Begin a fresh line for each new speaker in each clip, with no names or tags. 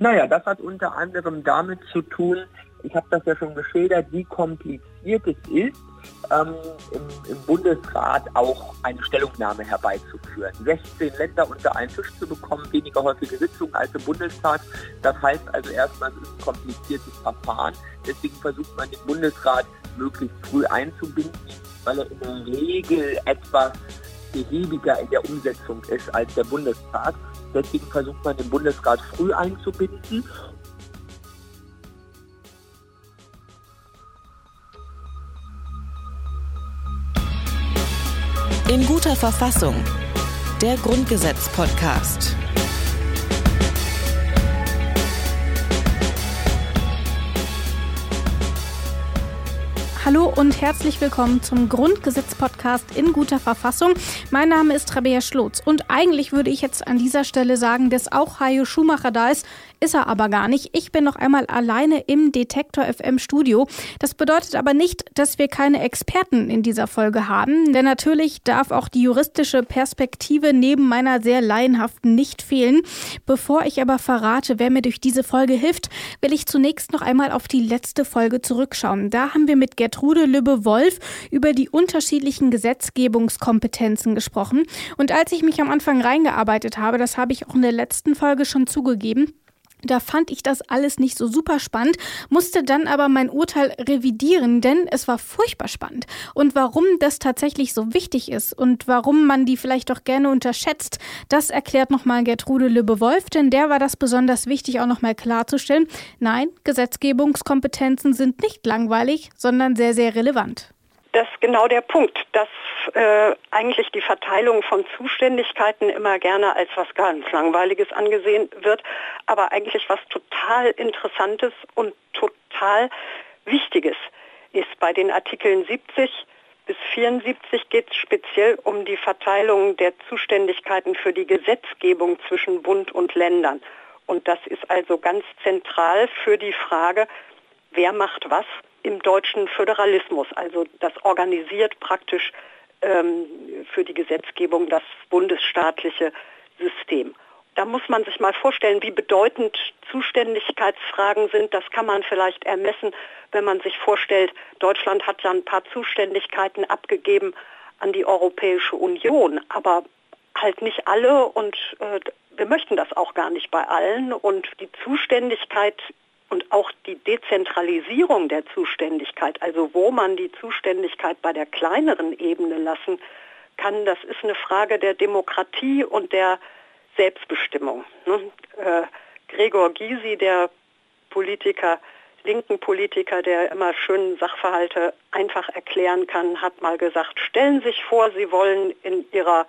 Naja, das hat unter anderem damit zu tun, ich habe das ja schon geschildert, wie kompliziert es ist, ähm, im, im, Bundesrat auch eine Stellungnahme herbeizuführen. 16 Länder unter einen Tisch zu bekommen, weniger häufige Sitzungen als im Bundestag. Das heißt also erstmal, es ist ein kompliziertes Verfahren. Deswegen versucht man den Bundesrat möglichst früh einzubinden, weil er in der Regel etwas behäbiger in der Umsetzung ist als der Bundestag. Deswegen versucht man den Bundesrat früh einzubinden
In guter Verfassung. Der Grundgesetz-Podcast.
Hallo und herzlich willkommen zum Grundgesetz-Podcast in guter Verfassung. Mein Name ist Rabea Schlotz und eigentlich würde ich jetzt an dieser Stelle sagen, dass auch Hajo Schumacher da ist, ist er aber gar nicht. Ich bin noch einmal alleine im Detektor FM Studio. Das bedeutet aber nicht, dass wir keine Experten in dieser Folge haben, denn natürlich darf auch die juristische Perspektive neben meiner sehr laienhaften nicht fehlen. Bevor ich aber verrate, wer mir durch diese Folge hilft, will ich zunächst noch einmal auf die letzte Folge zurückschauen. Da haben wir mit Gertrude Lübbe-Wolf über die unterschiedlichen Gesetzgebungskompetenzen gesprochen. Und als ich mich am Anfang reingearbeitet habe, das habe ich auch in der letzten Folge schon zugegeben, da fand ich das alles nicht so super spannend, musste dann aber mein Urteil revidieren, denn es war furchtbar spannend. Und warum das tatsächlich so wichtig ist und warum man die vielleicht auch gerne unterschätzt, das erklärt nochmal Gertrude Lübbe-Wolf, denn der war das besonders wichtig auch nochmal klarzustellen. Nein, Gesetzgebungskompetenzen sind nicht langweilig, sondern sehr, sehr relevant.
Das ist genau der Punkt, dass äh, eigentlich die Verteilung von Zuständigkeiten immer gerne als was ganz Langweiliges angesehen wird, aber eigentlich was total Interessantes und total Wichtiges ist. Bei den Artikeln 70 bis 74 geht es speziell um die Verteilung der Zuständigkeiten für die Gesetzgebung zwischen Bund und Ländern. Und das ist also ganz zentral für die Frage, wer macht was im deutschen Föderalismus. Also das organisiert praktisch ähm, für die Gesetzgebung das bundesstaatliche System. Da muss man sich mal vorstellen, wie bedeutend Zuständigkeitsfragen sind. Das kann man vielleicht ermessen, wenn man sich vorstellt, Deutschland hat ja ein paar Zuständigkeiten abgegeben an die Europäische Union, aber halt nicht alle und äh, wir möchten das auch gar nicht bei allen. Und die Zuständigkeit und auch die Dezentralisierung der Zuständigkeit, also wo man die Zuständigkeit bei der kleineren Ebene lassen kann, das ist eine Frage der Demokratie und der Selbstbestimmung. Ne? Äh, Gregor Gysi, der Politiker, linken Politiker, der immer schön Sachverhalte einfach erklären kann, hat mal gesagt, stellen Sie sich vor, Sie wollen in Ihrer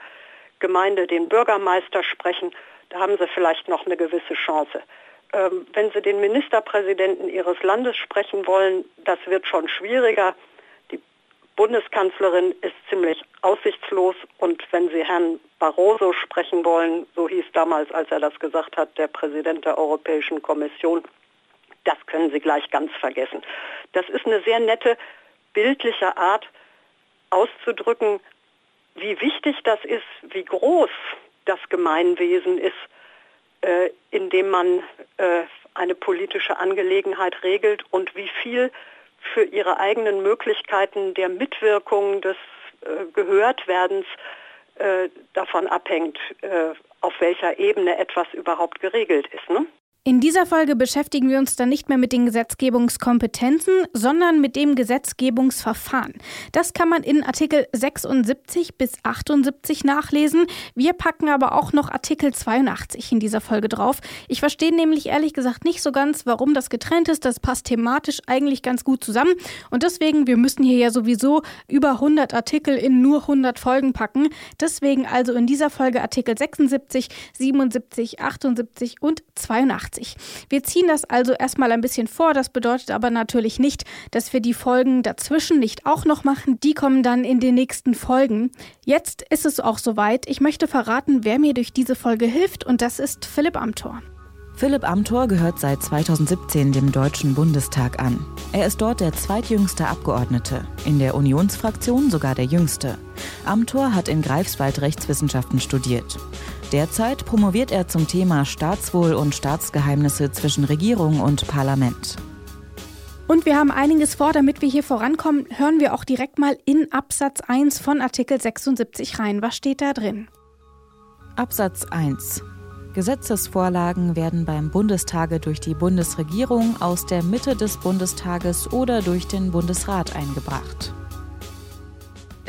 Gemeinde den Bürgermeister sprechen, da haben Sie vielleicht noch eine gewisse Chance. Ähm, wenn Sie den Ministerpräsidenten Ihres Landes sprechen wollen, das wird schon schwieriger. Die Bundeskanzlerin ist ziemlich aussichtslos und wenn Sie Herrn Barroso sprechen wollen, so hieß damals, als er das gesagt hat, der Präsident der Europäischen Kommission, das können Sie gleich ganz vergessen. Das ist eine sehr nette, bildliche Art auszudrücken, wie wichtig das ist, wie groß das Gemeinwesen ist äh, indem man äh, eine politische Angelegenheit regelt und wie viel für ihre eigenen Möglichkeiten der Mitwirkung, des äh, Gehörtwerdens äh, davon abhängt, äh, auf welcher Ebene etwas überhaupt geregelt ist. Ne?
In dieser Folge beschäftigen wir uns dann nicht mehr mit den Gesetzgebungskompetenzen, sondern mit dem Gesetzgebungsverfahren. Das kann man in Artikel 76 bis 78 nachlesen. Wir packen aber auch noch Artikel 82 in dieser Folge drauf. Ich verstehe nämlich ehrlich gesagt nicht so ganz, warum das getrennt ist. Das passt thematisch eigentlich ganz gut zusammen. Und deswegen, wir müssen hier ja sowieso über 100 Artikel in nur 100 Folgen packen. Deswegen also in dieser Folge Artikel 76, 77, 78 und 82. Wir ziehen das also erstmal ein bisschen vor. Das bedeutet aber natürlich nicht, dass wir die Folgen dazwischen nicht auch noch machen. Die kommen dann in den nächsten Folgen. Jetzt ist es auch soweit. Ich möchte verraten, wer mir durch diese Folge hilft und das ist Philipp Amthor.
Philipp Amthor gehört seit 2017 dem Deutschen Bundestag an. Er ist dort der zweitjüngste Abgeordnete, in der Unionsfraktion sogar der jüngste. Amthor hat in Greifswald Rechtswissenschaften studiert. Derzeit promoviert er zum Thema Staatswohl und Staatsgeheimnisse zwischen Regierung und Parlament.
Und wir haben einiges vor, damit wir hier vorankommen, hören wir auch direkt mal in Absatz 1 von Artikel 76 rein. Was steht da drin?
Absatz 1. Gesetzesvorlagen werden beim Bundestage durch die Bundesregierung aus der Mitte des Bundestages oder durch den Bundesrat eingebracht.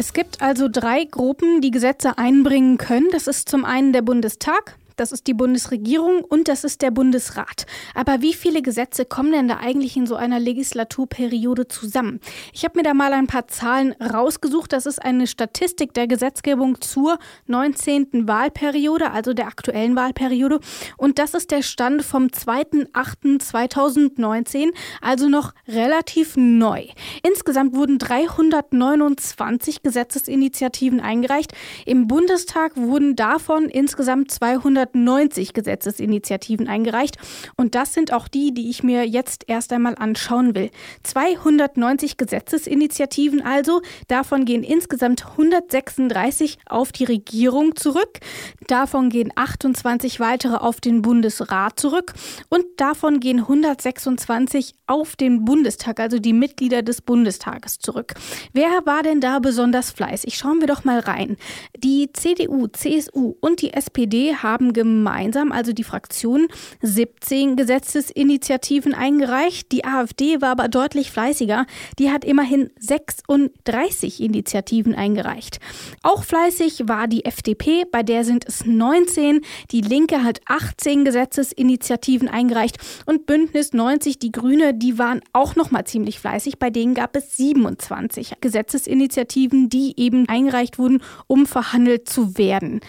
Es gibt also drei Gruppen, die Gesetze einbringen können. Das ist zum einen der Bundestag, das ist die Bundesregierung und das ist der Bundesrat. Aber wie viele Gesetze kommen denn da eigentlich in so einer Legislaturperiode zusammen? Ich habe mir da mal ein paar Zahlen rausgesucht. Das ist eine Statistik der Gesetzgebung zur 19. Wahlperiode, also der aktuellen Wahlperiode. Und das ist der Stand vom 2.8.2019, also noch relativ neu. Insgesamt wurden 329 Gesetzesinitiativen eingereicht. Im Bundestag wurden davon insgesamt 200 190 Gesetzesinitiativen eingereicht. Und das sind auch die, die ich mir jetzt erst einmal anschauen will. 290 Gesetzesinitiativen also. Davon gehen insgesamt 136 auf die Regierung zurück. Davon gehen 28 weitere auf den Bundesrat zurück. Und davon gehen 126 auf den Bundestag, also die Mitglieder des Bundestages zurück. Wer war denn da besonders fleißig? Schauen wir doch mal rein. Die CDU, CSU und die SPD haben gemeinsam, also die Fraktionen, 17 Gesetzesinitiativen eingereicht. Die AfD war aber deutlich fleißiger. Die hat immerhin 36 Initiativen eingereicht. Auch fleißig war die FDP, bei der sind es 19. Die Linke hat 18 Gesetzesinitiativen eingereicht und Bündnis 90, die Grüne, die waren auch noch mal ziemlich fleißig. Bei denen gab es 27 Gesetzesinitiativen, die eben eingereicht wurden, um verhandelt zu werden.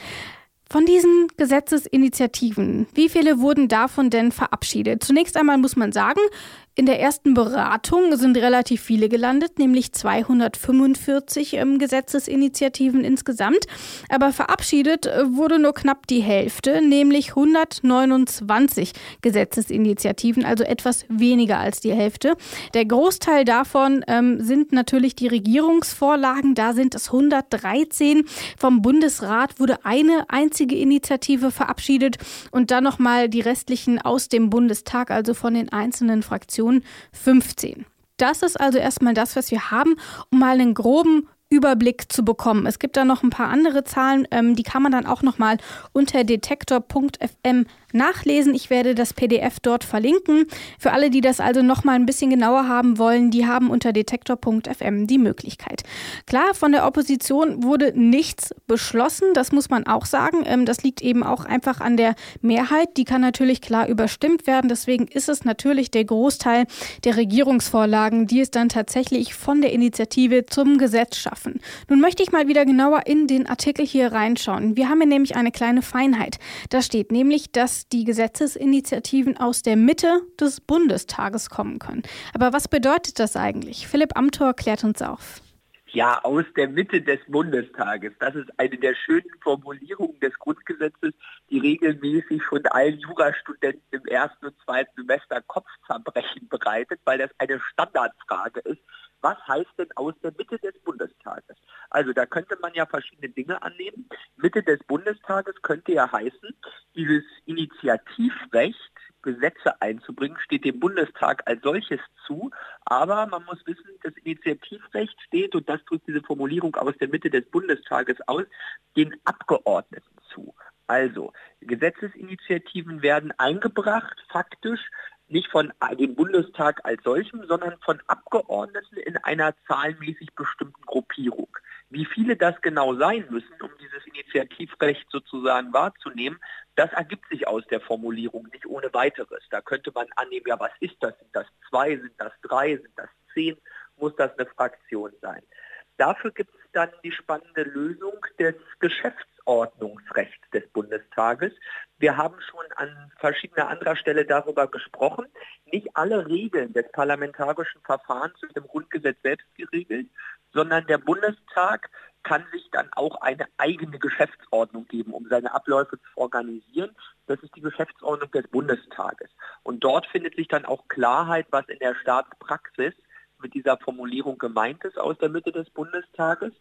Von diesen Gesetzesinitiativen, wie viele wurden davon denn verabschiedet? Zunächst einmal muss man sagen, in der ersten Beratung sind relativ viele gelandet, nämlich 245 ähm, Gesetzesinitiativen insgesamt. Aber verabschiedet äh, wurde nur knapp die Hälfte, nämlich 129 Gesetzesinitiativen, also etwas weniger als die Hälfte. Der Großteil davon ähm, sind natürlich die Regierungsvorlagen. Da sind es 113. Vom Bundesrat wurde eine einzige Initiative verabschiedet und dann nochmal die restlichen aus dem Bundestag, also von den einzelnen Fraktionen. Generation 15. Das ist also erstmal das, was wir haben, um mal einen groben Überblick zu bekommen. Es gibt da noch ein paar andere Zahlen, ähm, die kann man dann auch nochmal unter detektor.fm nachlesen. Ich werde das PDF dort verlinken. Für alle, die das also noch mal ein bisschen genauer haben wollen, die haben unter detektor.fm die Möglichkeit. Klar, von der Opposition wurde nichts beschlossen, das muss man auch sagen. Ähm, das liegt eben auch einfach an der Mehrheit. Die kann natürlich klar überstimmt werden. Deswegen ist es natürlich der Großteil der Regierungsvorlagen, die es dann tatsächlich von der Initiative zum Gesetz schaffen. Nun möchte ich mal wieder genauer in den Artikel hier reinschauen. Wir haben hier nämlich eine kleine Feinheit. Da steht nämlich, dass die Gesetzesinitiativen aus der Mitte des Bundestages kommen können. Aber was bedeutet das eigentlich? Philipp Amthor klärt uns auf.
Ja, aus der Mitte des Bundestages. Das ist eine der schönen Formulierungen des Grundgesetzes, die regelmäßig von allen Jurastudenten im ersten und zweiten Semester Kopfzerbrechen bereitet, weil das eine Standardfrage ist. Was heißt denn aus der Mitte des Bundestages? Also da könnte man ja verschiedene Dinge annehmen. Mitte des Bundestages könnte ja heißen, dieses Initiativrecht, Gesetze einzubringen, steht dem Bundestag als solches zu. Aber man muss wissen, das Initiativrecht steht, und das drückt diese Formulierung aus der Mitte des Bundestages aus, den Abgeordneten zu. Also, Gesetzesinitiativen werden eingebracht, faktisch, nicht von dem Bundestag als solchem, sondern von Abgeordneten in einer zahlenmäßig bestimmten Gruppierung. Wie viele das genau sein müssen, um dieses Initiativrecht sozusagen wahrzunehmen, das ergibt sich aus der Formulierung nicht ohne weiteres. Da könnte man annehmen, ja, was ist das? Sind das zwei, sind das drei, sind das zehn? Muss das eine Fraktion sein? Dafür gibt es dann die spannende Lösung des Geschäftsordnungsrechts des Bundestages. Wir haben schon an verschiedener anderer Stelle darüber gesprochen. Nicht alle Regeln des parlamentarischen Verfahrens sind im Grundgesetz selbst geregelt, sondern der Bundestag kann sich dann auch eine eigene Geschäftsordnung geben, um seine Abläufe zu organisieren. Das ist die Geschäftsordnung des Bundestages. Und dort findet sich dann auch Klarheit, was in der Staatspraxis mit dieser Formulierung gemeint ist aus der Mitte des Bundestages.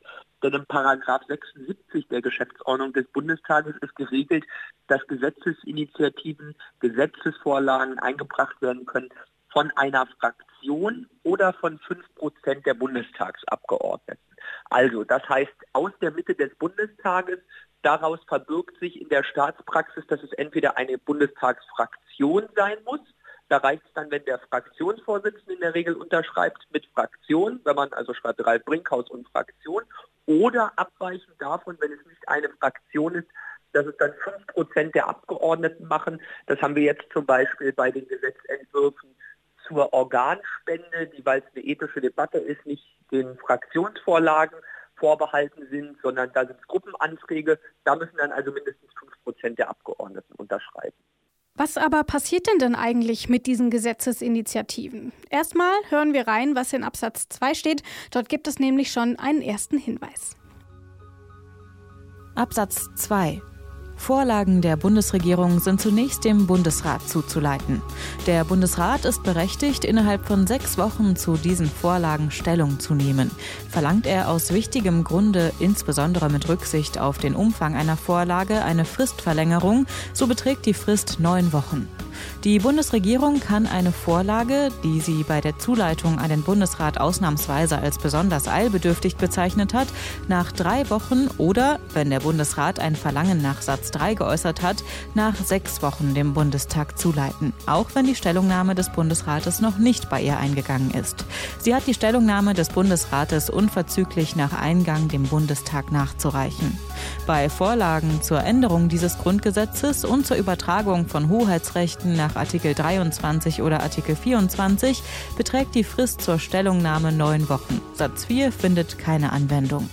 Denn im Paragraph 76 der Geschäftsordnung des Bundestages ist geregelt, dass Gesetzesinitiativen, Gesetzesvorlagen eingebracht werden können von einer Fraktion oder von fünf Prozent der Bundestagsabgeordneten. Also, das heißt, aus der Mitte des Bundestages, daraus verbirgt sich in der Staatspraxis, dass es entweder eine Bundestagsfraktion sein muss, da reicht es dann, wenn der Fraktionsvorsitzende in der Regel unterschreibt mit Fraktion, wenn man also schreibt Ralf Brinkhaus und Fraktion, oder abweichend davon, wenn es nicht eine Fraktion ist, dass es dann 5% der Abgeordneten machen. Das haben wir jetzt zum Beispiel bei den Gesetzentwürfen zur Organspende, die, weil es eine ethische Debatte ist, nicht den Fraktionsvorlagen vorbehalten sind, sondern da sind es Gruppenanträge. Da müssen dann also mindestens 5% der Abgeordneten unterschreiben.
Was aber passiert denn denn eigentlich mit diesen Gesetzesinitiativen? Erstmal hören wir rein, was in Absatz 2 steht. Dort gibt es nämlich schon einen ersten Hinweis.
Absatz 2 Vorlagen der Bundesregierung sind zunächst dem Bundesrat zuzuleiten. Der Bundesrat ist berechtigt, innerhalb von sechs Wochen zu diesen Vorlagen Stellung zu nehmen. Verlangt er aus wichtigem Grunde, insbesondere mit Rücksicht auf den Umfang einer Vorlage, eine Fristverlängerung, so beträgt die Frist neun Wochen. Die Bundesregierung kann eine Vorlage, die sie bei der Zuleitung an den Bundesrat ausnahmsweise als besonders eilbedürftig bezeichnet hat, nach drei Wochen oder, wenn der Bundesrat ein Verlangen nach Satz 3 geäußert hat, nach sechs Wochen dem Bundestag zuleiten, auch wenn die Stellungnahme des Bundesrates noch nicht bei ihr eingegangen ist. Sie hat die Stellungnahme des Bundesrates unverzüglich nach Eingang dem Bundestag nachzureichen. Bei Vorlagen zur Änderung dieses Grundgesetzes und zur Übertragung von Hoheitsrechten nach Artikel 23 oder Artikel 24 beträgt die Frist zur Stellungnahme neun Wochen. Satz 4 findet keine Anwendung.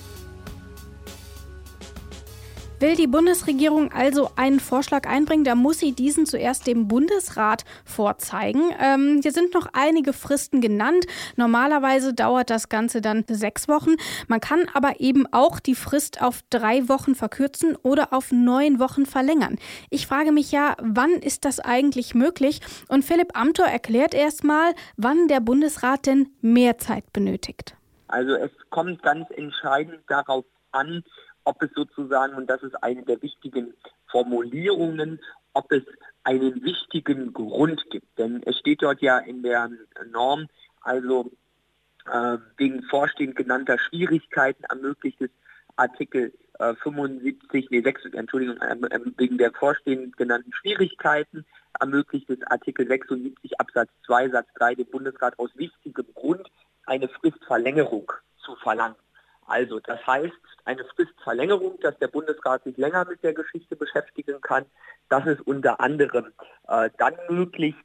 Will die Bundesregierung also einen Vorschlag einbringen, da muss sie diesen zuerst dem Bundesrat vorzeigen. Ähm, hier sind noch einige Fristen genannt. Normalerweise dauert das Ganze dann sechs Wochen. Man kann aber eben auch die Frist auf drei Wochen verkürzen oder auf neun Wochen verlängern. Ich frage mich ja, wann ist das eigentlich möglich? Und Philipp Amthor erklärt erstmal, wann der Bundesrat denn mehr Zeit benötigt.
Also es kommt ganz entscheidend darauf an, ob es sozusagen, und das ist eine der wichtigen Formulierungen, ob es einen wichtigen Grund gibt. Denn es steht dort ja in der Norm, also äh, wegen vorstehend genannter Schwierigkeiten ermöglicht es Artikel äh, 75, nee 6, Entschuldigung, äh, wegen der vorstehend genannten Schwierigkeiten ermöglicht es Artikel 76 Absatz 2 Satz 3 dem Bundesrat aus wichtigem Grund eine Fristverlängerung zu verlangen. Also das heißt, eine Fristverlängerung, dass der Bundesrat sich länger mit der Geschichte beschäftigen kann, das ist unter anderem äh, dann möglich,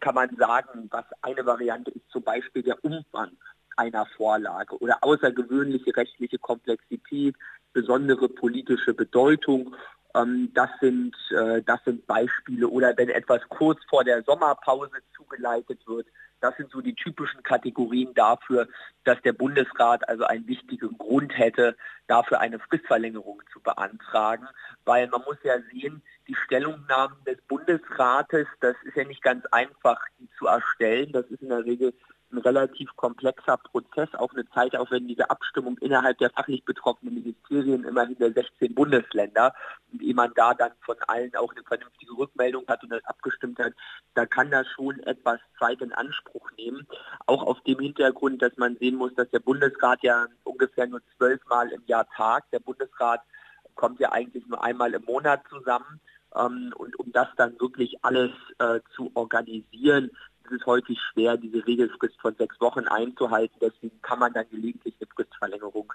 kann man sagen, was eine Variante ist, zum Beispiel der Umfang einer Vorlage oder außergewöhnliche rechtliche Komplexität, besondere politische Bedeutung. Ähm, das, sind, äh, das sind Beispiele. Oder wenn etwas kurz vor der Sommerpause zugeleitet wird, das sind so die typischen Kategorien dafür, dass der Bundesrat also einen wichtigen Grund hätte, dafür eine Fristverlängerung zu beantragen. Weil man muss ja sehen, die Stellungnahmen des Bundesrates, das ist ja nicht ganz einfach, die zu erstellen. Das ist in der Regel ein relativ komplexer Prozess, auch eine zeitaufwendige Abstimmung innerhalb der fachlich betroffenen Ministerien, immerhin der 16 Bundesländer. Und ehe man da dann von allen auch eine vernünftige Rückmeldung hat und das abgestimmt hat, da kann das schon etwas Zeit in Anspruch nehmen. Auch auf dem Hintergrund, dass man sehen muss, dass der Bundesrat ja ungefähr nur zwölfmal im Jahr tagt. Der Bundesrat kommt ja eigentlich nur einmal im Monat zusammen. Ähm, und um das dann wirklich alles äh, zu organisieren, ist es häufig schwer, diese Regelfrist von sechs Wochen einzuhalten. Deswegen kann man dann gelegentlich eine Fristverlängerung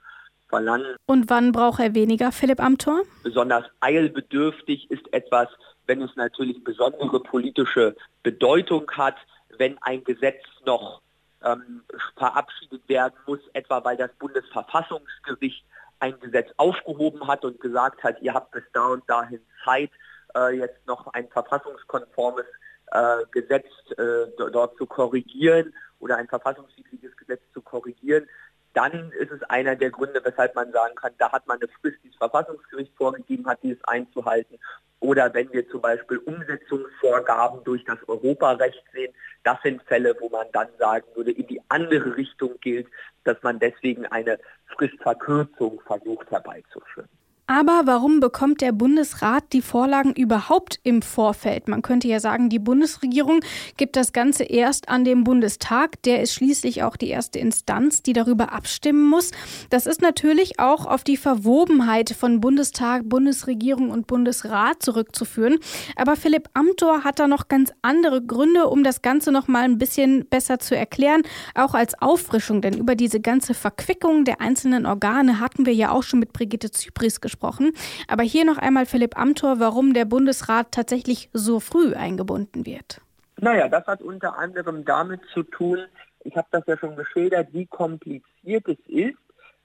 verlangen.
Und wann braucht er weniger, Philipp Amthor?
Besonders eilbedürftig ist etwas, wenn es natürlich besondere politische Bedeutung hat, wenn ein Gesetz noch ähm, verabschiedet werden muss, etwa weil das Bundesverfassungsgericht ein Gesetz aufgehoben hat und gesagt hat, ihr habt bis da und dahin Zeit, äh, jetzt noch ein verfassungskonformes äh, Gesetz äh, dort zu korrigieren oder ein verfassungswidriges Gesetz zu korrigieren, dann ist es einer der Gründe, weshalb man sagen kann, da hat man eine Frist, die das Verfassungsgericht vorgegeben hat, dieses einzuhalten. Oder wenn wir zum Beispiel Umsetzungsvorgaben durch das Europarecht sehen, das sind Fälle, wo man dann sagen würde, in die andere Richtung gilt, dass man deswegen eine Fristverkürzung versucht herbeizuführen.
Aber warum bekommt der Bundesrat die Vorlagen überhaupt im Vorfeld? Man könnte ja sagen, die Bundesregierung gibt das Ganze erst an den Bundestag. Der ist schließlich auch die erste Instanz, die darüber abstimmen muss. Das ist natürlich auch auf die Verwobenheit von Bundestag, Bundesregierung und Bundesrat zurückzuführen. Aber Philipp Amthor hat da noch ganz andere Gründe, um das Ganze noch mal ein bisschen besser zu erklären, auch als Auffrischung. Denn über diese ganze Verquickung der einzelnen Organe hatten wir ja auch schon mit Brigitte Zypris gesprochen gesprochen. Aber hier noch einmal Philipp Amthor, warum der Bundesrat tatsächlich so früh eingebunden wird.
Naja, das hat unter anderem damit zu tun, ich habe das ja schon geschildert, wie kompliziert es ist,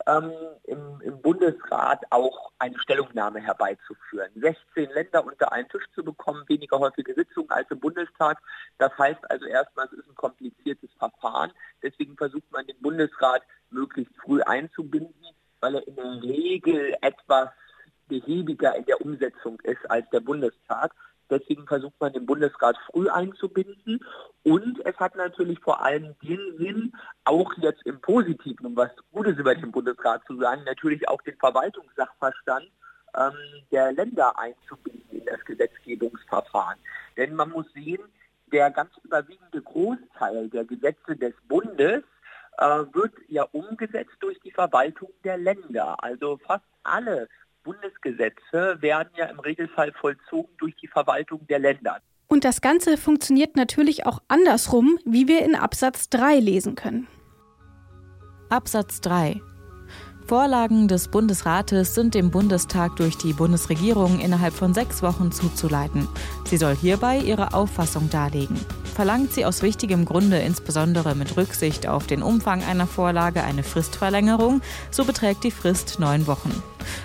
ähm, im, im, Bundesrat auch eine Stellungnahme herbeizuführen. 16 Länder unter einen Tisch zu bekommen, weniger häufige Sitzungen als im Bundestag. Das heißt also erstmal, es ist ein kompliziertes Verfahren. Deswegen versucht man den Bundesrat möglichst früh einzubinden, weil er in der Regel etwas behäbiger in der Umsetzung ist als der Bundestag. Deswegen versucht man den Bundesrat früh einzubinden. Und es hat natürlich vor allem den Sinn, auch jetzt im Positiven, um was Gutes über den Bundesrat zu sagen, natürlich auch den Verwaltungssachverstand ähm, der Länder einzubinden in das Gesetzgebungsverfahren. Denn man muss sehen, der ganz überwiegende Großteil der Gesetze des Bundes äh, wird ja umgesetzt durch die Verwaltung der Länder. Also fast alle Bundesgesetze werden ja im Regelfall vollzogen durch die Verwaltung der Länder.
Und das Ganze funktioniert natürlich auch andersrum, wie wir in Absatz 3 lesen können.
Absatz 3 Vorlagen des Bundesrates sind dem Bundestag durch die Bundesregierung innerhalb von sechs Wochen zuzuleiten. Sie soll hierbei ihre Auffassung darlegen. Verlangt sie aus wichtigem Grunde, insbesondere mit Rücksicht auf den Umfang einer Vorlage, eine Fristverlängerung, so beträgt die Frist neun Wochen.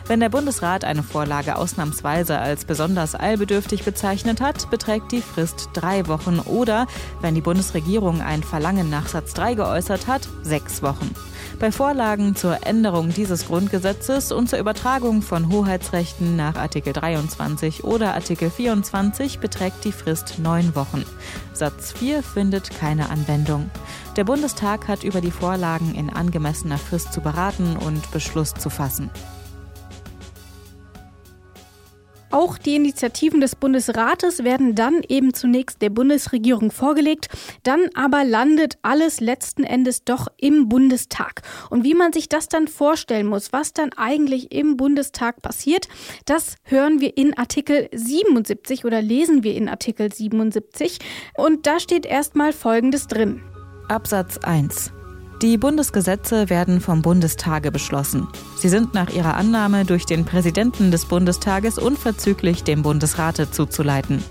Wenn der Bundesrat eine Vorlage ausnahmsweise als besonders eilbedürftig bezeichnet hat, beträgt die Frist drei Wochen oder, wenn die Bundesregierung ein Verlangen nach Satz 3 geäußert hat, sechs Wochen. Bei Vorlagen zur Änderung dieses Grundgesetzes und zur Übertragung von Hoheitsrechten nach Artikel 23 oder Artikel 24 beträgt die Frist neun Wochen. Satz 4 findet keine Anwendung. Der Bundestag hat über die Vorlagen in angemessener Frist zu beraten und Beschluss zu fassen.
Auch die Initiativen des Bundesrates werden dann eben zunächst der Bundesregierung vorgelegt, dann aber landet alles letzten Endes doch im Bundestag. Und wie man sich das dann vorstellen muss, was dann eigentlich im Bundestag passiert, das hören wir in Artikel 77 oder lesen wir in Artikel 77. Und da steht erstmal Folgendes drin.
Absatz 1. Die Bundesgesetze werden vom Bundestage beschlossen. Sie sind nach ihrer Annahme durch den Präsidenten des Bundestages unverzüglich dem Bundesrate zuzuleiten.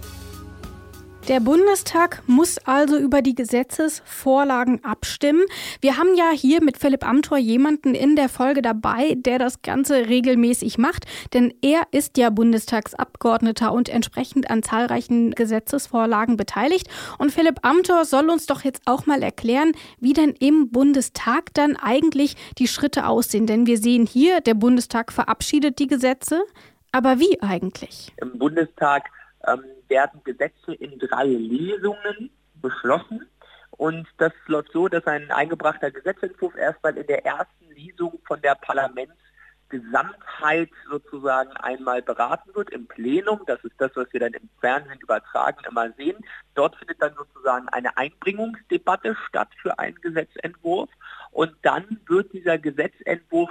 Der Bundestag muss also über die Gesetzesvorlagen abstimmen. Wir haben ja hier mit Philipp Amthor jemanden in der Folge dabei, der das Ganze regelmäßig macht, denn er ist ja Bundestagsabgeordneter und entsprechend an zahlreichen Gesetzesvorlagen beteiligt. Und Philipp Amthor soll uns doch jetzt auch mal erklären, wie denn im Bundestag dann eigentlich die Schritte aussehen. Denn wir sehen hier, der Bundestag verabschiedet die Gesetze. Aber wie eigentlich?
Im Bundestag ähm, werden Gesetze in drei Lesungen beschlossen. Und das läuft so, dass ein eingebrachter Gesetzentwurf erstmal in der ersten Lesung von der Parlamentsgesamtheit sozusagen einmal beraten wird im Plenum. Das ist das, was wir dann im Fernsehen übertragen immer sehen. Dort findet dann sozusagen eine Einbringungsdebatte statt für einen Gesetzentwurf. Und dann wird dieser Gesetzentwurf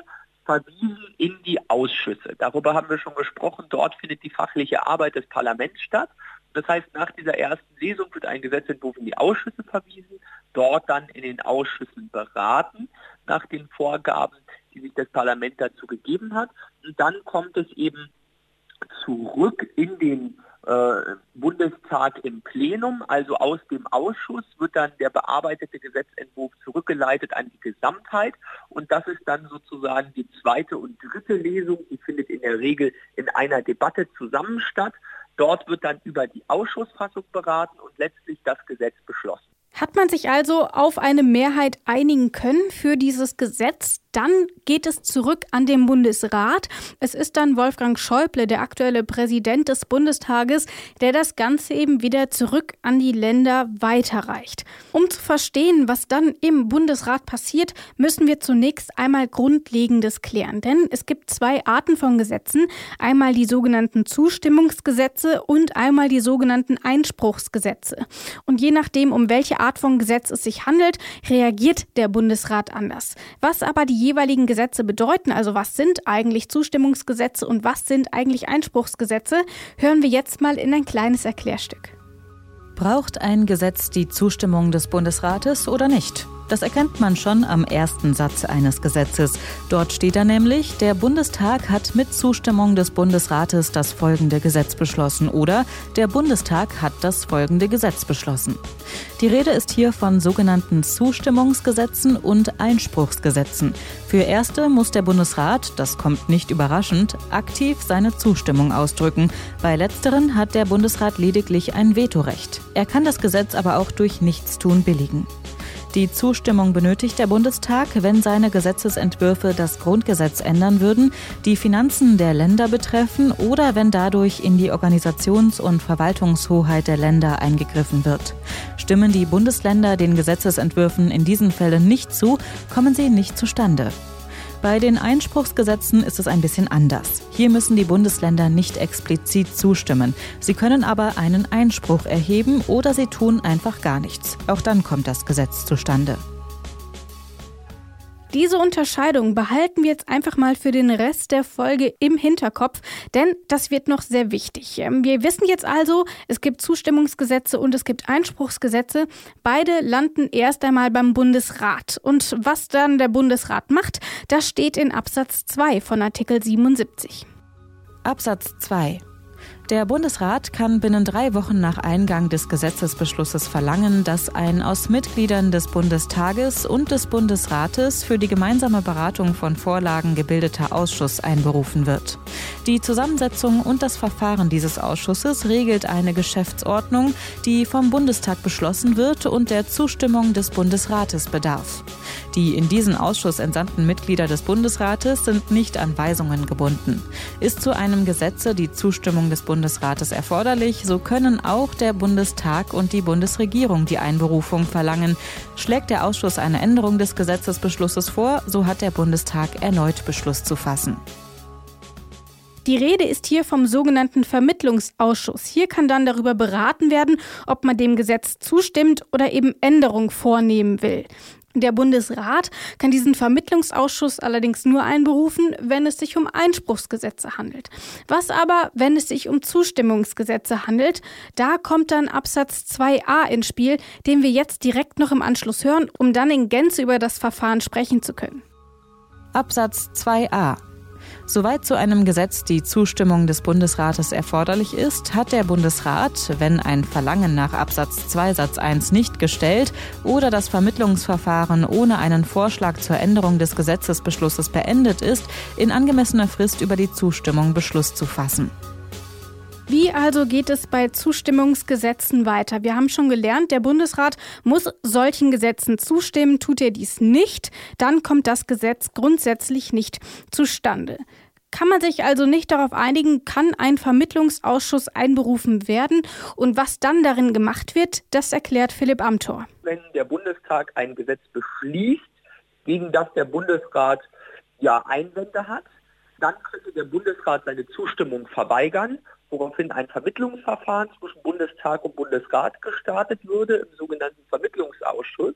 verwiesen in die Ausschüsse. Darüber haben wir schon gesprochen. Dort findet die fachliche Arbeit des Parlaments statt. Das heißt, nach dieser ersten Lesung wird ein Gesetzentwurf in die Ausschüsse verwiesen, dort dann in den Ausschüssen beraten nach den Vorgaben, die sich das Parlament dazu gegeben hat. Und dann kommt es eben zurück in den äh, Bundestag im Plenum, also aus dem Ausschuss wird dann der bearbeitete Gesetzentwurf zurückgeleitet an die Gesamtheit und das ist dann sozusagen die zweite und dritte Lesung, die findet in der Regel in einer Debatte zusammen statt. Dort wird dann über die Ausschussfassung beraten und letztlich das Gesetz beschlossen.
Hat man sich also auf eine Mehrheit einigen können für dieses Gesetz, Dann geht es zurück an den Bundesrat. Es ist dann Wolfgang Schäuble, der aktuelle Präsident des Bundestages, der das Ganze eben wieder zurück an die Länder weiterreicht. Um zu verstehen, was dann im Bundesrat passiert, müssen wir zunächst einmal Grundlegendes klären. Denn es gibt zwei Arten von Gesetzen. Einmal die sogenannten Zustimmungsgesetze und einmal die sogenannten Einspruchsgesetze. Und je nachdem, um welche Art von Gesetz es sich handelt, reagiert der Bundesrat anders. Was aber die jeweiligen Gesetze bedeuten, also was sind eigentlich Zustimmungsgesetze und was sind eigentlich Einspruchsgesetze, hören wir jetzt mal in ein kleines Erklärstück.
Braucht ein Gesetz die Zustimmung des Bundesrates oder nicht? Das erkennt man schon am ersten Satz eines Gesetzes. Dort steht da nämlich, der Bundestag hat mit Zustimmung des Bundesrates das folgende Gesetz beschlossen oder der Bundestag hat das folgende Gesetz beschlossen. Die Rede ist hier von sogenannten Zustimmungsgesetzen und Einspruchsgesetzen. Für erste muss der Bundesrat, das kommt nicht überraschend, aktiv seine Zustimmung ausdrücken. Bei letzteren hat der Bundesrat lediglich ein Vetorecht. Er kann das Gesetz aber auch durch Nichtstun billigen. Die Zustimmung benötigt der Bundestag, wenn seine Gesetzesentwürfe das Grundgesetz ändern würden, die Finanzen der Länder betreffen oder wenn dadurch in die Organisations- und Verwaltungshoheit der Länder eingegriffen wird. Stimmen die Bundesländer den Gesetzesentwürfen in diesen Fällen nicht zu, kommen sie nicht zustande. Bei den Einspruchsgesetzen ist es ein bisschen anders. Hier müssen die Bundesländer nicht explizit zustimmen. Sie können aber einen Einspruch erheben oder sie tun einfach gar nichts. Auch dann kommt das Gesetz zustande.
Diese Unterscheidung behalten wir jetzt einfach mal für den Rest der Folge im Hinterkopf, denn das wird noch sehr wichtig. Ähm, wir wissen jetzt also, es gibt Zustimmungsgesetze und es gibt Einspruchsgesetze. Beide landen erst einmal beim Bundesrat. Und was dann der Bundesrat macht, das steht in Absatz 2 von Artikel 77.
Absatz 2 der Bundesrat kann binnen drei Wochen nach Eingang des Gesetzesbeschlusses verlangen, dass ein aus Mitgliedern des Bundestages und des Bundesrates für die gemeinsame Beratung von Vorlagen gebildeter Ausschuss einberufen wird. Die Zusammensetzung und das Verfahren dieses Ausschusses regelt eine Geschäftsordnung, die vom Bundestag beschlossen wird und der Zustimmung des Bundesrates bedarf. Die in diesen Ausschuss entsandten Mitglieder des Bundesrates sind nicht an Weisungen gebunden. Ist zu einem Gesetze die Zustimmung des Bundesrates erforderlich, so können auch der Bundestag und die Bundesregierung die Einberufung verlangen. Schlägt der Ausschuss eine Änderung des Gesetzesbeschlusses vor, so hat der Bundestag erneut Beschluss zu fassen.
Die Rede ist hier vom sogenannten Vermittlungsausschuss. Hier kann dann darüber beraten werden, ob man dem Gesetz zustimmt oder eben Änderung vornehmen will. Der Bundesrat kann diesen Vermittlungsausschuss allerdings nur einberufen, wenn es sich um Einspruchsgesetze handelt. Was aber, wenn es sich um Zustimmungsgesetze handelt? Da kommt dann Absatz 2a ins Spiel, den wir jetzt direkt noch im Anschluss hören, um dann in Gänze über das Verfahren sprechen zu können.
Absatz 2a Soweit zu einem Gesetz die Zustimmung des Bundesrates erforderlich ist, hat der Bundesrat, wenn ein Verlangen nach Absatz 2 Satz 1 nicht gestellt oder das Vermittlungsverfahren ohne einen Vorschlag zur Änderung des Gesetzesbeschlusses beendet ist, in angemessener Frist über die Zustimmung Beschluss zu fassen.
Wie also geht es bei Zustimmungsgesetzen weiter? Wir haben schon gelernt, der Bundesrat muss solchen Gesetzen zustimmen. Tut er dies nicht, dann kommt das Gesetz grundsätzlich nicht zustande. Kann man sich also nicht darauf einigen, kann ein Vermittlungsausschuss einberufen werden und was dann darin gemacht wird, das erklärt Philipp Amthor.
Wenn der Bundestag ein Gesetz beschließt, gegen das der Bundesrat ja Einwände hat, dann könnte der Bundesrat seine Zustimmung verweigern woraufhin ein Vermittlungsverfahren zwischen Bundestag und Bundesrat gestartet würde im sogenannten Vermittlungsausschuss.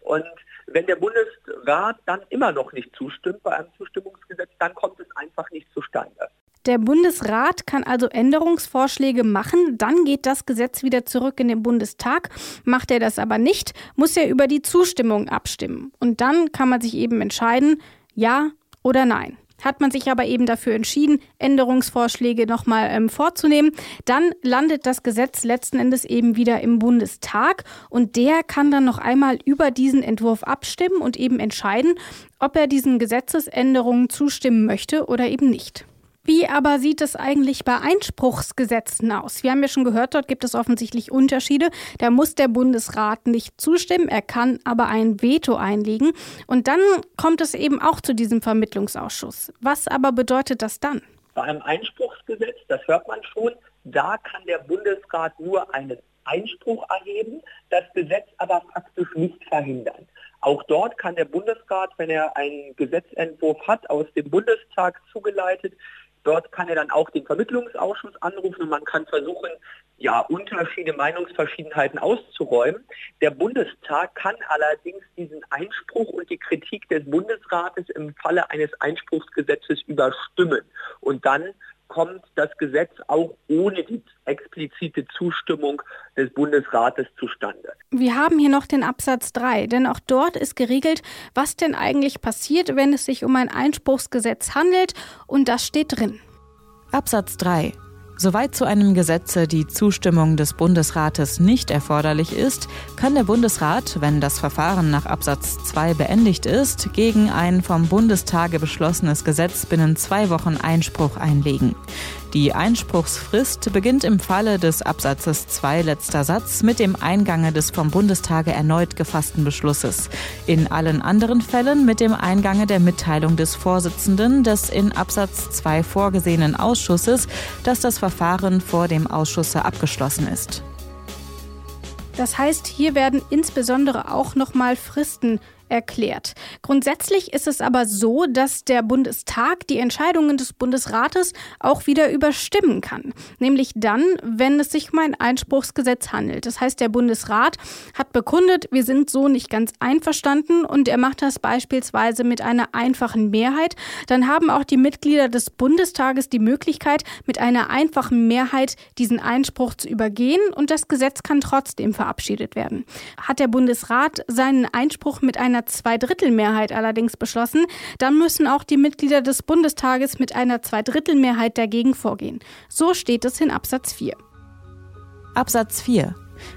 Und wenn der Bundesrat dann immer noch nicht zustimmt bei einem Zustimmungsgesetz, dann kommt es einfach nicht zustande.
Der Bundesrat kann also Änderungsvorschläge machen, dann geht das Gesetz wieder zurück in den Bundestag. Macht er das aber nicht, muss er über die Zustimmung abstimmen. Und dann kann man sich eben entscheiden, ja oder nein. Hat man sich aber eben dafür entschieden, Änderungsvorschläge nochmal ähm, vorzunehmen, dann landet das Gesetz letzten Endes eben wieder im Bundestag und der kann dann noch einmal über diesen Entwurf abstimmen und eben entscheiden, ob er diesen Gesetzesänderungen zustimmen möchte oder eben nicht. Wie aber sieht es eigentlich bei Einspruchsgesetzen aus? Wir haben ja schon gehört, dort gibt es offensichtlich Unterschiede. Da muss der Bundesrat nicht zustimmen, er kann aber ein Veto einlegen. Und dann kommt es eben auch zu diesem Vermittlungsausschuss. Was aber bedeutet das dann?
Bei einem Einspruchsgesetz, das hört man schon, da kann der Bundesrat nur einen Einspruch erheben, das Gesetz aber faktisch nicht verhindern. Auch dort kann der Bundesrat, wenn er einen Gesetzentwurf hat, aus dem Bundestag zugeleitet, Dort kann er dann auch den Vermittlungsausschuss anrufen und man kann versuchen, ja, Unterschiede, Meinungsverschiedenheiten auszuräumen. Der Bundestag kann allerdings diesen Einspruch und die Kritik des Bundesrates im Falle eines Einspruchsgesetzes überstimmen. Und dann kommt das Gesetz auch ohne die explizite Zustimmung des Bundesrates zustande.
Wir haben hier noch den Absatz 3, denn auch dort ist geregelt, was denn eigentlich passiert, wenn es sich um ein Einspruchsgesetz handelt und das steht drin.
Absatz 3 Soweit zu einem Gesetze die Zustimmung des Bundesrates nicht erforderlich ist, kann der Bundesrat, wenn das Verfahren nach Absatz 2 beendigt ist, gegen ein vom Bundestage beschlossenes Gesetz binnen zwei Wochen Einspruch einlegen. Die Einspruchsfrist beginnt im Falle des Absatzes 2 letzter Satz mit dem Eingange des vom Bundestage erneut gefassten Beschlusses. In allen anderen Fällen mit dem Eingange der Mitteilung des Vorsitzenden des in Absatz 2 vorgesehenen Ausschusses, dass das Verfahren vor dem Ausschusse abgeschlossen ist.
Das heißt, hier werden insbesondere auch nochmal Fristen erklärt. Grundsätzlich ist es aber so, dass der Bundestag die Entscheidungen des Bundesrates auch wieder überstimmen kann. Nämlich dann, wenn es sich um ein Einspruchsgesetz handelt. Das heißt, der Bundesrat hat bekundet, wir sind so nicht ganz einverstanden und er macht das beispielsweise mit einer einfachen Mehrheit. Dann haben auch die Mitglieder des Bundestages die Möglichkeit, mit einer einfachen Mehrheit diesen Einspruch zu übergehen und das Gesetz kann trotzdem verabschiedet werden. Hat der Bundesrat seinen Einspruch mit einer einer Zweidrittelmehrheit allerdings beschlossen, dann müssen auch die Mitglieder des Bundestages mit einer Zweidrittelmehrheit dagegen vorgehen. So steht es in Absatz 4.
Absatz 4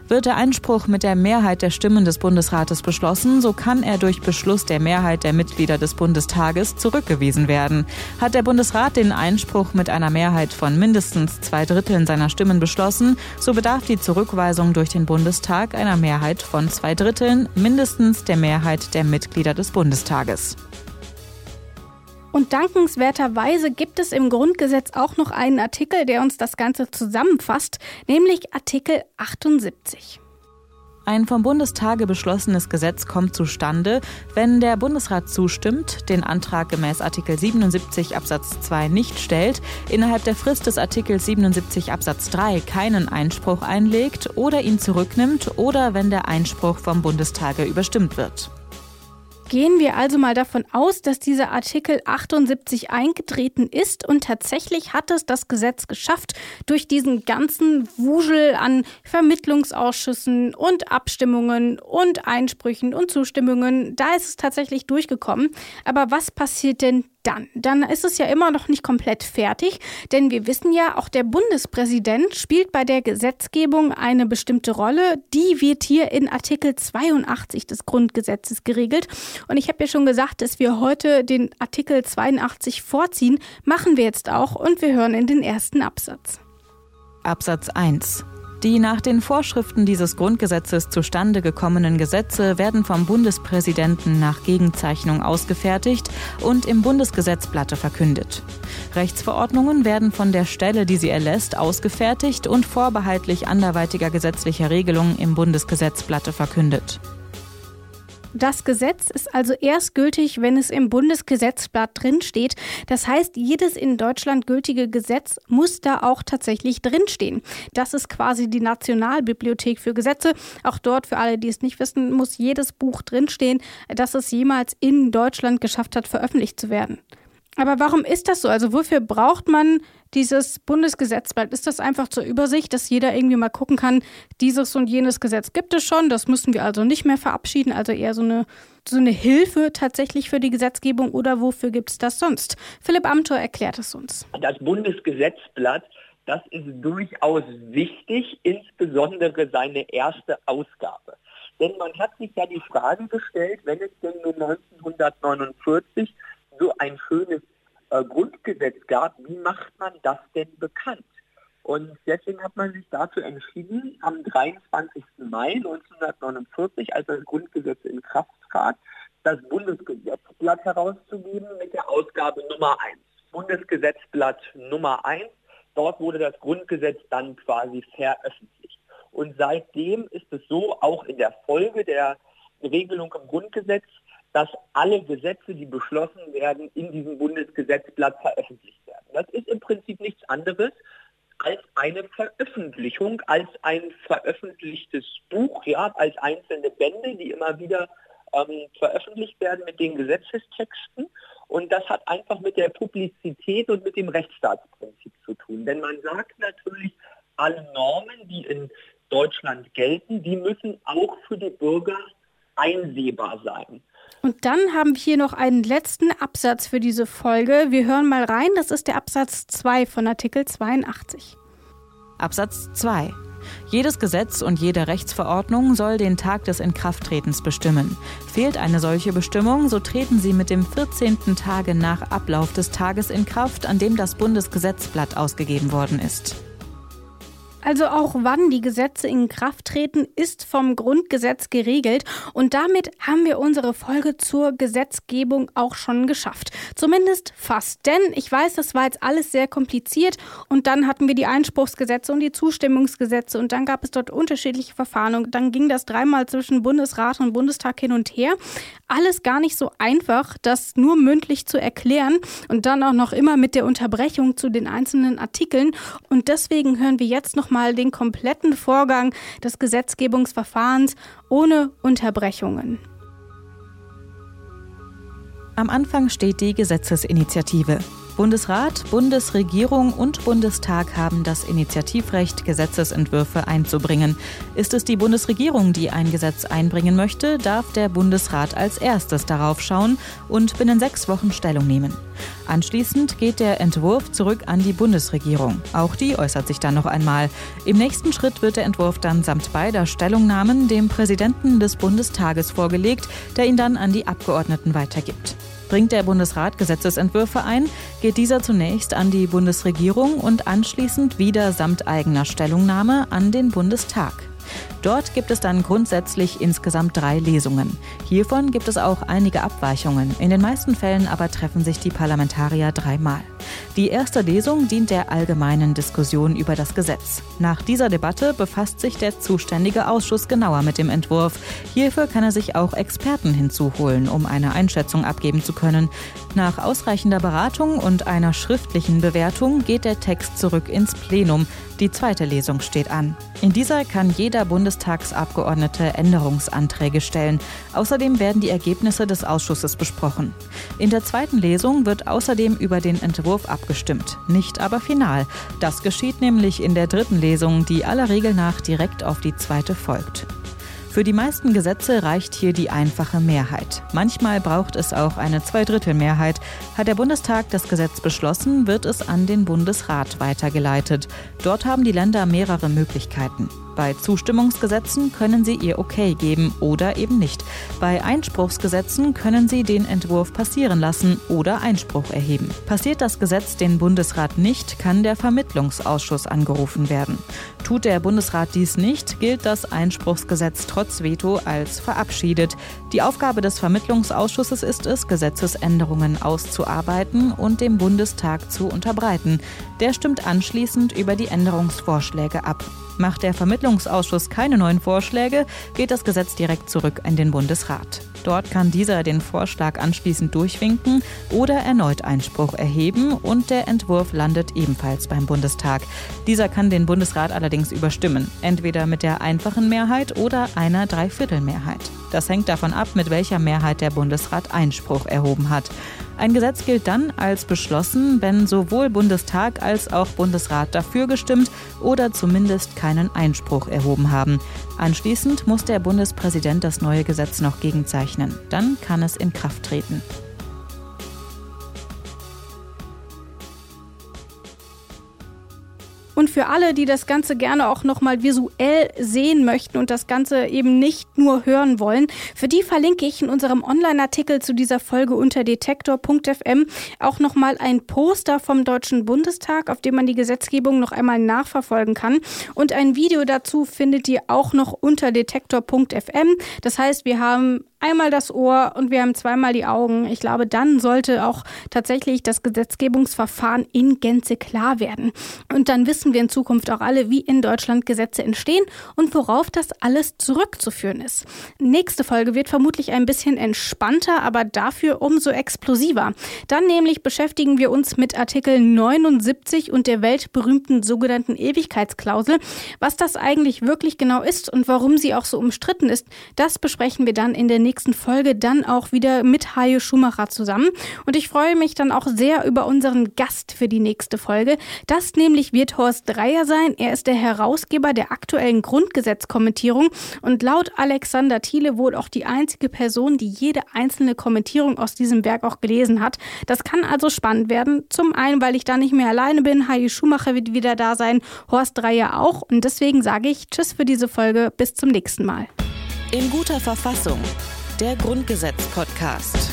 wird der Einspruch mit der Mehrheit der Stimmen des Bundesrates beschlossen, so kann er durch Beschluss der Mehrheit der Mitglieder des Bundestages zurückgewiesen werden. Hat der Bundesrat den Einspruch mit einer Mehrheit von mindestens zwei Dritteln seiner Stimmen beschlossen, so bedarf die Zurückweisung durch den Bundestag einer Mehrheit von zwei Dritteln, mindestens der Mehrheit der Mitglieder des Bundestages.
Und dankenswerterweise gibt es im Grundgesetz auch noch einen Artikel, der uns das Ganze zusammenfasst, nämlich Artikel 78.
Ein vom Bundestage beschlossenes Gesetz kommt zustande, wenn der Bundesrat zustimmt, den Antrag gemäß Artikel 77 Absatz 2 nicht stellt, innerhalb der Frist des Artikels 77 Absatz 3 keinen Einspruch einlegt oder ihn zurücknimmt oder wenn der Einspruch vom Bundestage überstimmt wird.
Gehen wir also mal davon aus, dass dieser Artikel 78 eingetreten ist und tatsächlich hat es das Gesetz geschafft, durch diesen ganzen Wuschel an Vermittlungsausschüssen und Abstimmungen und Einsprüchen und Zustimmungen, da ist es tatsächlich durchgekommen. Aber was passiert denn dann? Dann ist es ja immer noch nicht komplett fertig, denn wir wissen ja, auch der Bundespräsident spielt bei der Gesetzgebung eine bestimmte Rolle. Die wird hier in Artikel 82 des Grundgesetzes geregelt. Und ich habe ja schon gesagt, dass wir heute den Artikel 82 vorziehen. Machen wir jetzt auch und wir hören in den ersten Absatz.
Absatz 1 die nach den Vorschriften dieses Grundgesetzes zustande gekommenen Gesetze werden vom Bundespräsidenten nach Gegenzeichnung ausgefertigt und im Bundesgesetzblatte verkündet. Rechtsverordnungen werden von der Stelle, die sie erlässt, ausgefertigt und vorbehaltlich anderweitiger gesetzlicher Regelungen im Bundesgesetzblatte verkündet.
Das Gesetz ist also erst gültig, wenn es im Bundesgesetzblatt drinsteht. Das heißt, jedes in Deutschland gültige Gesetz muss da auch tatsächlich drinstehen. Das ist quasi die Nationalbibliothek für Gesetze. Auch dort, für alle, die es nicht wissen, muss jedes Buch drinstehen, das es jemals in Deutschland geschafft hat, veröffentlicht zu werden. Aber warum ist das so? Also wofür braucht man dieses Bundesgesetzblatt? Ist das einfach zur Übersicht, dass jeder irgendwie mal gucken kann, dieses und jenes Gesetz gibt es schon, das müssen wir also nicht mehr verabschieden, also eher so eine, so eine Hilfe tatsächlich für die Gesetzgebung oder wofür gibt es das sonst? Philipp Amthor erklärt es uns.
Das Bundesgesetzblatt, das ist durchaus wichtig, insbesondere seine erste Ausgabe. Denn man hat sich ja die Frage gestellt, wenn es denn nur 1949 so ein schönes äh, Grundgesetz gab, wie macht man das denn bekannt? Und deswegen hat man sich dazu entschieden, am 23. Mai 1949, als das Grundgesetz in Kraft trat, das Bundesgesetzblatt herauszugeben mit der Ausgabe Nummer 1. Bundesgesetzblatt Nummer 1. Dort wurde das Grundgesetz dann quasi veröffentlicht. Und seitdem ist es so, auch in der Folge der Regelung im Grundgesetz, dass alle Gesetze, die beschlossen werden, in diesem Bundesgesetzblatt veröffentlicht werden. Das ist im Prinzip nichts anderes als eine Veröffentlichung, als ein veröffentlichtes Buch, ja, als einzelne Bände, die immer wieder ähm, veröffentlicht werden mit den Gesetzestexten. Und das hat einfach mit der Publizität und mit dem Rechtsstaatsprinzip zu tun. Denn man sagt natürlich, alle Normen, die in Deutschland gelten, die müssen auch für die Bürger einsehbar sein.
Und dann haben wir hier noch einen letzten Absatz für diese Folge. Wir hören mal rein, das ist der Absatz 2 von Artikel 82.
Absatz 2. Jedes Gesetz und jede Rechtsverordnung soll den Tag des Inkrafttretens bestimmen. Fehlt eine solche Bestimmung, so treten sie mit dem 14. Tage nach Ablauf des Tages in Kraft, an dem das Bundesgesetzblatt ausgegeben worden ist.
Also auch wann die Gesetze in Kraft treten, ist vom Grundgesetz geregelt. Und damit haben wir unsere Folge zur Gesetzgebung auch schon geschafft. Zumindest fast. Denn ich weiß, das war jetzt alles sehr kompliziert. Und dann hatten wir die Einspruchsgesetze und die Zustimmungsgesetze. Und dann gab es dort unterschiedliche Verfahren. Und dann ging das dreimal zwischen Bundesrat und Bundestag hin und her. Alles gar nicht so einfach, das nur mündlich zu erklären. Und dann auch noch immer mit der Unterbrechung zu den einzelnen Artikeln. Und deswegen hören wir jetzt noch mal nochmal den kompletten Vorgang des Gesetzgebungsverfahrens ohne Unterbrechungen.
Am Anfang steht die Gesetzesinitiative. Bundesrat, Bundesregierung und Bundestag haben das Initiativrecht, Gesetzesentwürfe einzubringen. Ist es die Bundesregierung, die ein Gesetz einbringen möchte, darf der Bundesrat als erstes darauf schauen und binnen sechs Wochen Stellung nehmen. Anschließend geht der Entwurf zurück an die Bundesregierung. Auch die äußert sich dann noch einmal. Im nächsten Schritt wird der Entwurf dann samt beider Stellungnahmen dem Präsidenten des Bundestages vorgelegt, der ihn dann an die Abgeordneten weitergibt. Bringt der Bundesrat Gesetzesentwürfe ein, geht dieser zunächst an die Bundesregierung und anschließend wieder samt eigener Stellungnahme an den Bundestag. Dort gibt es dann grundsätzlich insgesamt drei Lesungen. Hiervon gibt es auch einige Abweichungen. In den meisten Fällen aber treffen sich die Parlamentarier dreimal. Die erste Lesung dient der allgemeinen Diskussion über das Gesetz. Nach dieser Debatte befasst sich der zuständige Ausschuss genauer mit dem Entwurf. Hierfür kann er sich auch Experten hinzuholen, um eine Einschätzung abgeben zu können. Nach ausreichender Beratung und einer schriftlichen Bewertung geht der Text zurück ins Plenum. Die zweite Lesung steht an. In dieser kann jeder Bundestagsabgeordnete Änderungsanträge stellen. Außerdem werden die Ergebnisse des Ausschusses besprochen. In der zweiten Lesung wird außerdem über den Entwurf abgestimmt, nicht aber final. Das geschieht nämlich in der dritten Lesung, die aller Regel nach direkt auf die zweite folgt. Für die meisten Gesetze reicht hier die einfache Mehrheit. Manchmal braucht es auch eine Zweidrittelmehrheit. Hat der Bundestag das Gesetz beschlossen, wird es an den Bundesrat weitergeleitet. Dort haben die Länder mehrere Möglichkeiten. Bei Zustimmungsgesetzen können Sie ihr Okay geben oder eben nicht. Bei Einspruchsgesetzen können Sie den Entwurf passieren lassen oder Einspruch erheben. Passiert das Gesetz den Bundesrat nicht, kann der Vermittlungsausschuss angerufen werden. Tut der Bundesrat dies nicht, gilt das Einspruchsgesetz trotz Veto als verabschiedet. Die Aufgabe des Vermittlungsausschusses ist es, Gesetzesänderungen auszuarbeiten und dem Bundestag zu unterbreiten. Der stimmt anschließend über die Änderungsvorschläge ab. Macht der Vermittlungsausschuss keine neuen Vorschläge, geht das Gesetz direkt zurück in den Bundesrat. Dort kann dieser den Vorschlag anschließend durchwinken oder erneut Einspruch erheben und der Entwurf landet ebenfalls beim Bundestag. Dieser kann den Bundesrat allerdings überstimmen, entweder mit der einfachen Mehrheit oder einer Dreiviertelmehrheit. Das hängt davon ab, mit welcher Mehrheit der Bundesrat Einspruch erhoben hat. Ein Gesetz gilt dann als beschlossen, wenn sowohl Bundestag als auch Bundesrat dafür gestimmt oder zumindest keinen Einspruch erhoben haben. Anschließend muss der Bundespräsident das neue Gesetz noch gegenzeichnen. Dann kann es in Kraft treten.
Und für alle, die das Ganze gerne auch nochmal visuell sehen möchten und das Ganze eben nicht nur hören wollen, für die verlinke ich in unserem Online-Artikel zu dieser Folge unter detektor.fm auch nochmal ein Poster vom Deutschen Bundestag, auf dem man die Gesetzgebung noch einmal nachverfolgen kann. Und ein Video dazu findet ihr auch noch unter detektor.fm. Das heißt, wir haben einmal das Ohr und wir haben zweimal die Augen. Ich glaube, dann sollte auch tatsächlich das Gesetzgebungsverfahren in Gänze klar werden. Und dann wissen wir in Zukunft auch alle, wie in Deutschland Gesetze entstehen und worauf das alles zurückzuführen ist. Nächste Folge wird vermutlich ein bisschen entspannter, aber dafür umso explosiver. Dann nämlich beschäftigen wir uns mit Artikel 79 und der weltberühmten sogenannten Ewigkeitsklausel. Was das eigentlich wirklich genau ist und warum sie auch so umstritten ist, das besprechen wir dann in der nächsten Folge dann auch wieder mit Hajo Schumacher zusammen. Und ich freue mich dann auch sehr über unseren Gast für die nächste Folge. Das nämlich wird Horst Dreier sein. Er ist der Herausgeber der aktuellen Grundgesetzkommentierung und laut Alexander Thiele wohl auch die einzige Person, die jede einzelne Kommentierung aus diesem Werk auch gelesen hat. Das kann also spannend werden. Zum einen, weil ich da nicht mehr alleine bin. Hajo Schumacher wird wieder da sein, Horst Dreier auch. Und deswegen sage ich Tschüss für diese Folge. Bis zum nächsten Mal.
In guter Verfassung der Grundgesetz-Podcast.